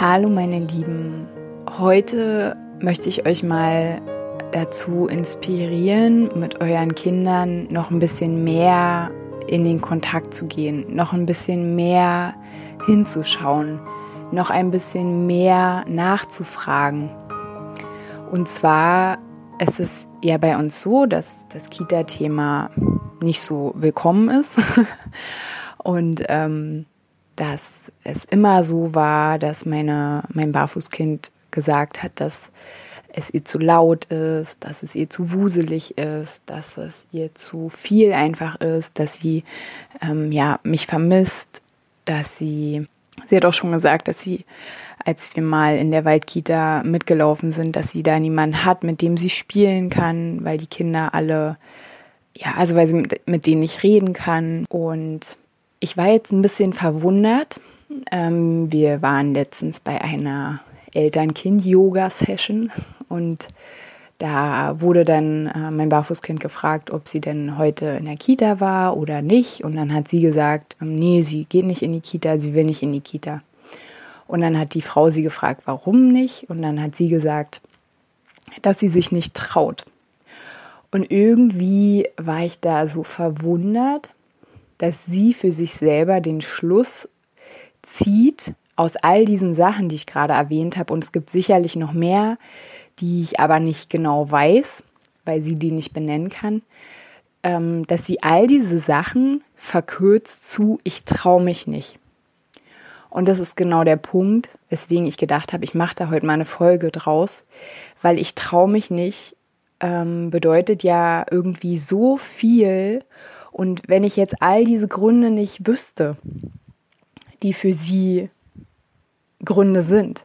Hallo meine Lieben, heute möchte ich euch mal dazu inspirieren, mit euren Kindern noch ein bisschen mehr in den Kontakt zu gehen, noch ein bisschen mehr hinzuschauen, noch ein bisschen mehr nachzufragen. Und zwar ist es ja bei uns so, dass das Kita-Thema nicht so willkommen ist. Und ähm, dass es immer so war, dass meine, mein Barfußkind gesagt hat, dass es ihr zu laut ist, dass es ihr zu wuselig ist, dass es ihr zu viel einfach ist, dass sie ähm, ja mich vermisst, dass sie sie hat auch schon gesagt, dass sie als wir mal in der Waldkita mitgelaufen sind, dass sie da niemanden hat, mit dem sie spielen kann, weil die Kinder alle ja, also weil sie mit, mit denen nicht reden kann. Und ich war jetzt ein bisschen verwundert. Ähm, wir waren letztens bei einer Eltern-Kind-Yoga-Session und da wurde dann äh, mein Barfußkind gefragt, ob sie denn heute in der Kita war oder nicht. Und dann hat sie gesagt, ähm, nee, sie geht nicht in die Kita, sie will nicht in die Kita. Und dann hat die Frau sie gefragt, warum nicht? Und dann hat sie gesagt, dass sie sich nicht traut. Und irgendwie war ich da so verwundert, dass sie für sich selber den Schluss zieht aus all diesen Sachen, die ich gerade erwähnt habe. Und es gibt sicherlich noch mehr, die ich aber nicht genau weiß, weil sie die nicht benennen kann, ähm, dass sie all diese Sachen verkürzt zu, ich traue mich nicht. Und das ist genau der Punkt, weswegen ich gedacht habe, ich mache da heute mal eine Folge draus, weil ich traue mich nicht ähm, bedeutet ja irgendwie so viel und wenn ich jetzt all diese Gründe nicht wüsste, die für sie Gründe sind,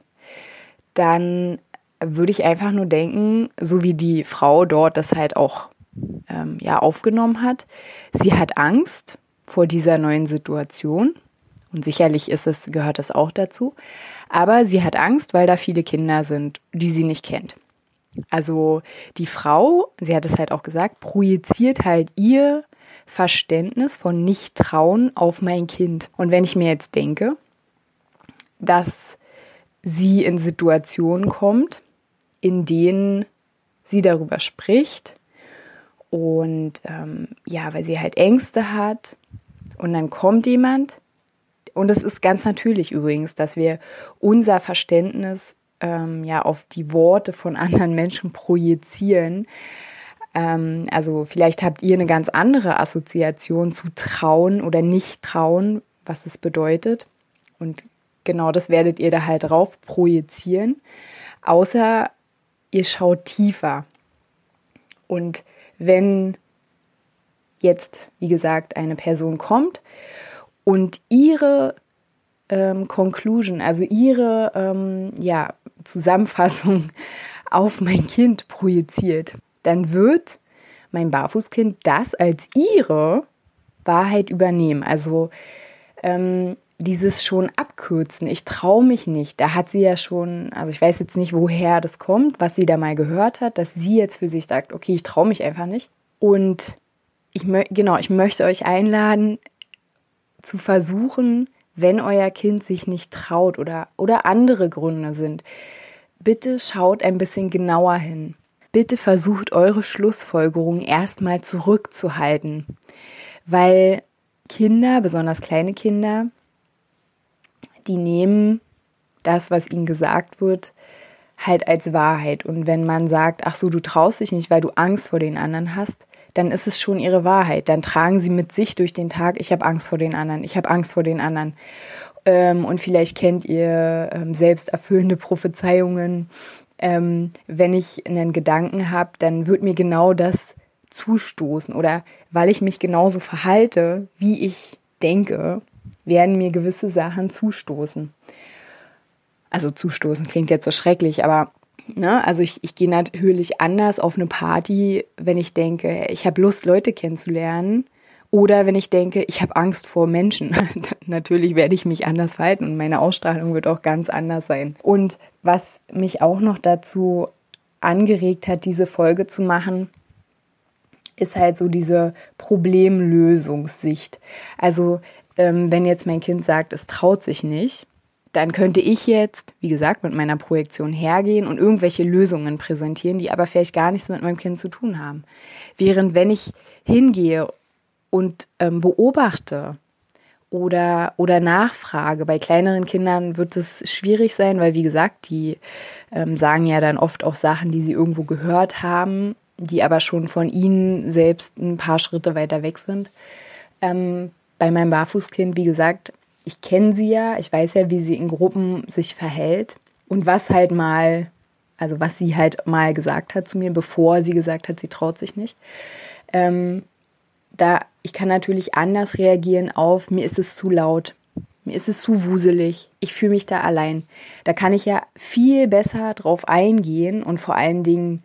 dann würde ich einfach nur denken, so wie die Frau dort das halt auch ähm, ja aufgenommen hat, sie hat Angst vor dieser neuen Situation und sicherlich ist es gehört das auch dazu, aber sie hat Angst, weil da viele Kinder sind, die sie nicht kennt. Also die Frau, sie hat es halt auch gesagt, projiziert halt ihr Verständnis von Nicht-Trauen auf mein Kind. Und wenn ich mir jetzt denke, dass sie in Situationen kommt, in denen sie darüber spricht und ähm, ja, weil sie halt Ängste hat und dann kommt jemand und es ist ganz natürlich übrigens, dass wir unser Verständnis ähm, ja auf die Worte von anderen Menschen projizieren, ähm, also vielleicht habt ihr eine ganz andere Assoziation zu trauen oder nicht trauen, was es bedeutet. Und genau das werdet ihr da halt drauf projizieren. Außer ihr schaut tiefer. Und wenn jetzt, wie gesagt, eine Person kommt und ihre ähm, Conclusion, also ihre ähm, ja, Zusammenfassung auf mein Kind projiziert, dann wird mein Barfußkind das als ihre Wahrheit übernehmen. Also ähm, dieses schon abkürzen, ich traue mich nicht, da hat sie ja schon, also ich weiß jetzt nicht, woher das kommt, was sie da mal gehört hat, dass sie jetzt für sich sagt, okay, ich traue mich einfach nicht. Und ich genau, ich möchte euch einladen, zu versuchen, wenn euer Kind sich nicht traut oder, oder andere Gründe sind, bitte schaut ein bisschen genauer hin bitte versucht eure Schlussfolgerungen erstmal zurückzuhalten, weil Kinder, besonders kleine Kinder, die nehmen das, was ihnen gesagt wird, halt als Wahrheit. Und wenn man sagt, ach so, du traust dich nicht, weil du Angst vor den anderen hast, dann ist es schon ihre Wahrheit. Dann tragen sie mit sich durch den Tag, ich habe Angst vor den anderen, ich habe Angst vor den anderen. Ähm, und vielleicht kennt ihr ähm, selbst erfüllende Prophezeiungen, ähm, wenn ich einen Gedanken habe, dann wird mir genau das zustoßen oder weil ich mich genauso verhalte, wie ich denke, werden mir gewisse Sachen zustoßen. Also zustoßen klingt jetzt so schrecklich, aber ne, also ich, ich gehe natürlich anders auf eine Party, wenn ich denke, ich habe Lust, Leute kennenzulernen. Oder wenn ich denke, ich habe Angst vor Menschen. natürlich werde ich mich anders verhalten und meine Ausstrahlung wird auch ganz anders sein. Und was mich auch noch dazu angeregt hat, diese Folge zu machen, ist halt so diese Problemlösungssicht. Also ähm, wenn jetzt mein Kind sagt, es traut sich nicht, dann könnte ich jetzt, wie gesagt, mit meiner Projektion hergehen und irgendwelche Lösungen präsentieren, die aber vielleicht gar nichts mit meinem Kind zu tun haben. Während wenn ich hingehe und ähm, beobachte oder, oder nachfrage, bei kleineren Kindern wird es schwierig sein, weil wie gesagt, die ähm, sagen ja dann oft auch Sachen, die sie irgendwo gehört haben, die aber schon von ihnen selbst ein paar Schritte weiter weg sind. Ähm, bei meinem Barfußkind, wie gesagt, ich kenne sie ja, ich weiß ja, wie sie in Gruppen sich verhält und was halt mal, also was sie halt mal gesagt hat zu mir, bevor sie gesagt hat, sie traut sich nicht. Ähm, da ich kann natürlich anders reagieren auf, mir ist es zu laut, mir ist es zu wuselig, ich fühle mich da allein. Da kann ich ja viel besser drauf eingehen und vor allen Dingen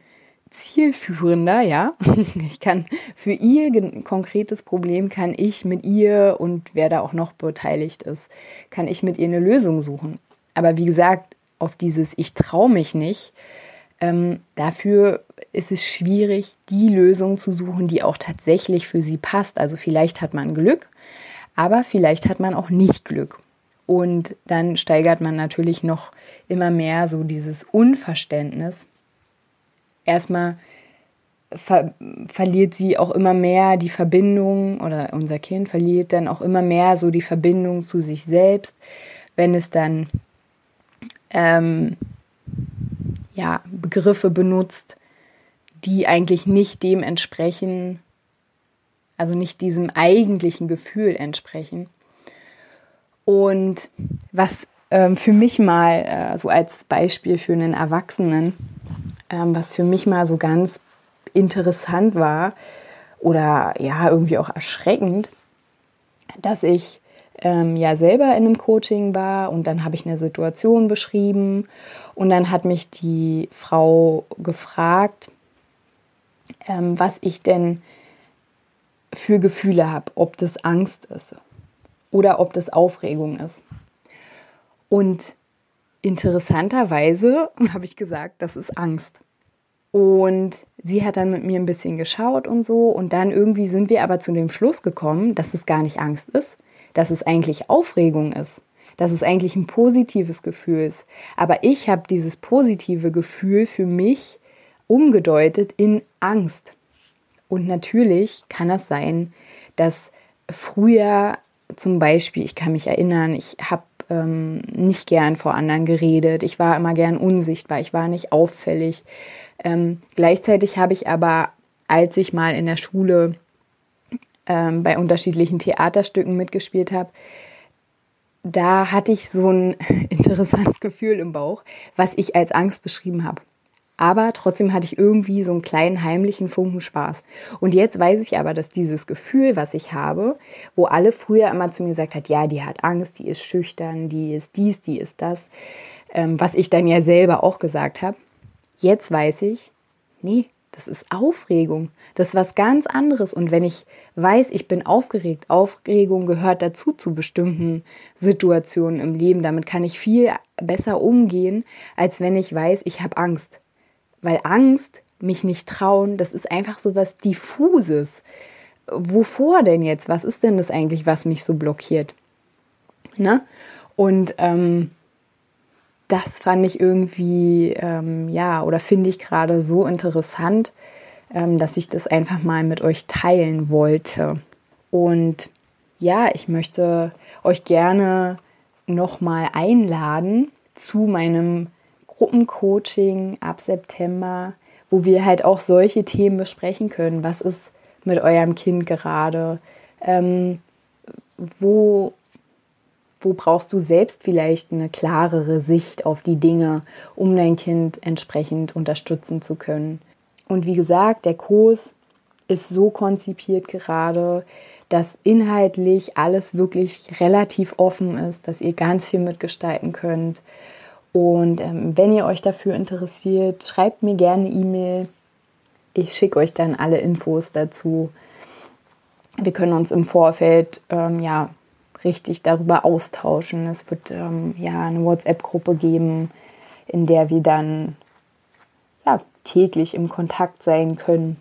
zielführender, ja. Ich kann für ihr konkretes Problem kann ich mit ihr und wer da auch noch beteiligt ist, kann ich mit ihr eine Lösung suchen. Aber wie gesagt, auf dieses Ich traue mich nicht, ähm, dafür ist es schwierig, die Lösung zu suchen, die auch tatsächlich für sie passt. Also vielleicht hat man Glück, aber vielleicht hat man auch nicht Glück. Und dann steigert man natürlich noch immer mehr so dieses Unverständnis erstmal ver verliert sie auch immer mehr die Verbindung oder unser Kind verliert dann auch immer mehr so die Verbindung zu sich selbst, wenn es dann ähm, ja, Begriffe benutzt, die eigentlich nicht dem entsprechen, also nicht diesem eigentlichen Gefühl entsprechen. Und was ähm, für mich mal äh, so als Beispiel für einen Erwachsenen ähm, was für mich mal so ganz interessant war oder ja, irgendwie auch erschreckend, dass ich ähm, ja selber in einem Coaching war und dann habe ich eine Situation beschrieben und dann hat mich die Frau gefragt, ähm, was ich denn für Gefühle habe, ob das Angst ist oder ob das Aufregung ist. Und Interessanterweise habe ich gesagt, das ist Angst. Und sie hat dann mit mir ein bisschen geschaut und so. Und dann irgendwie sind wir aber zu dem Schluss gekommen, dass es gar nicht Angst ist, dass es eigentlich Aufregung ist, dass es eigentlich ein positives Gefühl ist. Aber ich habe dieses positive Gefühl für mich umgedeutet in Angst. Und natürlich kann es sein, dass früher zum Beispiel, ich kann mich erinnern, ich habe ähm, nicht gern vor anderen geredet. Ich war immer gern unsichtbar. Ich war nicht auffällig. Ähm, gleichzeitig habe ich aber, als ich mal in der Schule ähm, bei unterschiedlichen Theaterstücken mitgespielt habe, da hatte ich so ein interessantes Gefühl im Bauch, was ich als Angst beschrieben habe aber trotzdem hatte ich irgendwie so einen kleinen heimlichen Funken Spaß. Und jetzt weiß ich aber, dass dieses Gefühl, was ich habe, wo alle früher immer zu mir gesagt hat, ja, die hat Angst, die ist schüchtern, die ist dies, die ist das, ähm, was ich dann ja selber auch gesagt habe, jetzt weiß ich, nee, das ist Aufregung. Das ist was ganz anderes. Und wenn ich weiß, ich bin aufgeregt, Aufregung gehört dazu zu bestimmten Situationen im Leben. Damit kann ich viel besser umgehen, als wenn ich weiß, ich habe Angst. Weil Angst, mich nicht trauen, das ist einfach so was Diffuses. Wovor denn jetzt? Was ist denn das eigentlich, was mich so blockiert? Ne? Und ähm, das fand ich irgendwie, ähm, ja, oder finde ich gerade so interessant, ähm, dass ich das einfach mal mit euch teilen wollte. Und ja, ich möchte euch gerne nochmal einladen zu meinem Gruppencoaching ab September, wo wir halt auch solche Themen besprechen können. Was ist mit eurem Kind gerade? Ähm, wo, wo brauchst du selbst vielleicht eine klarere Sicht auf die Dinge, um dein Kind entsprechend unterstützen zu können? Und wie gesagt, der Kurs ist so konzipiert gerade, dass inhaltlich alles wirklich relativ offen ist, dass ihr ganz viel mitgestalten könnt. Und ähm, wenn ihr euch dafür interessiert, schreibt mir gerne E-Mail. Ich schicke euch dann alle Infos dazu. Wir können uns im Vorfeld ähm, ja richtig darüber austauschen. Es wird ähm, ja eine WhatsApp-Gruppe geben, in der wir dann ja, täglich im Kontakt sein können.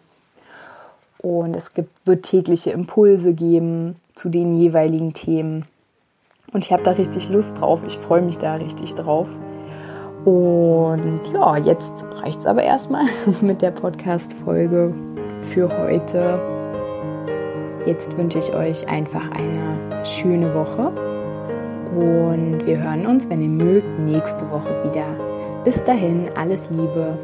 Und es gibt, wird tägliche Impulse geben zu den jeweiligen Themen. Und ich habe da richtig Lust drauf. Ich freue mich da richtig drauf. Und ja, jetzt reicht es aber erstmal mit der Podcast-Folge für heute. Jetzt wünsche ich euch einfach eine schöne Woche. Und wir hören uns, wenn ihr mögt, nächste Woche wieder. Bis dahin, alles Liebe.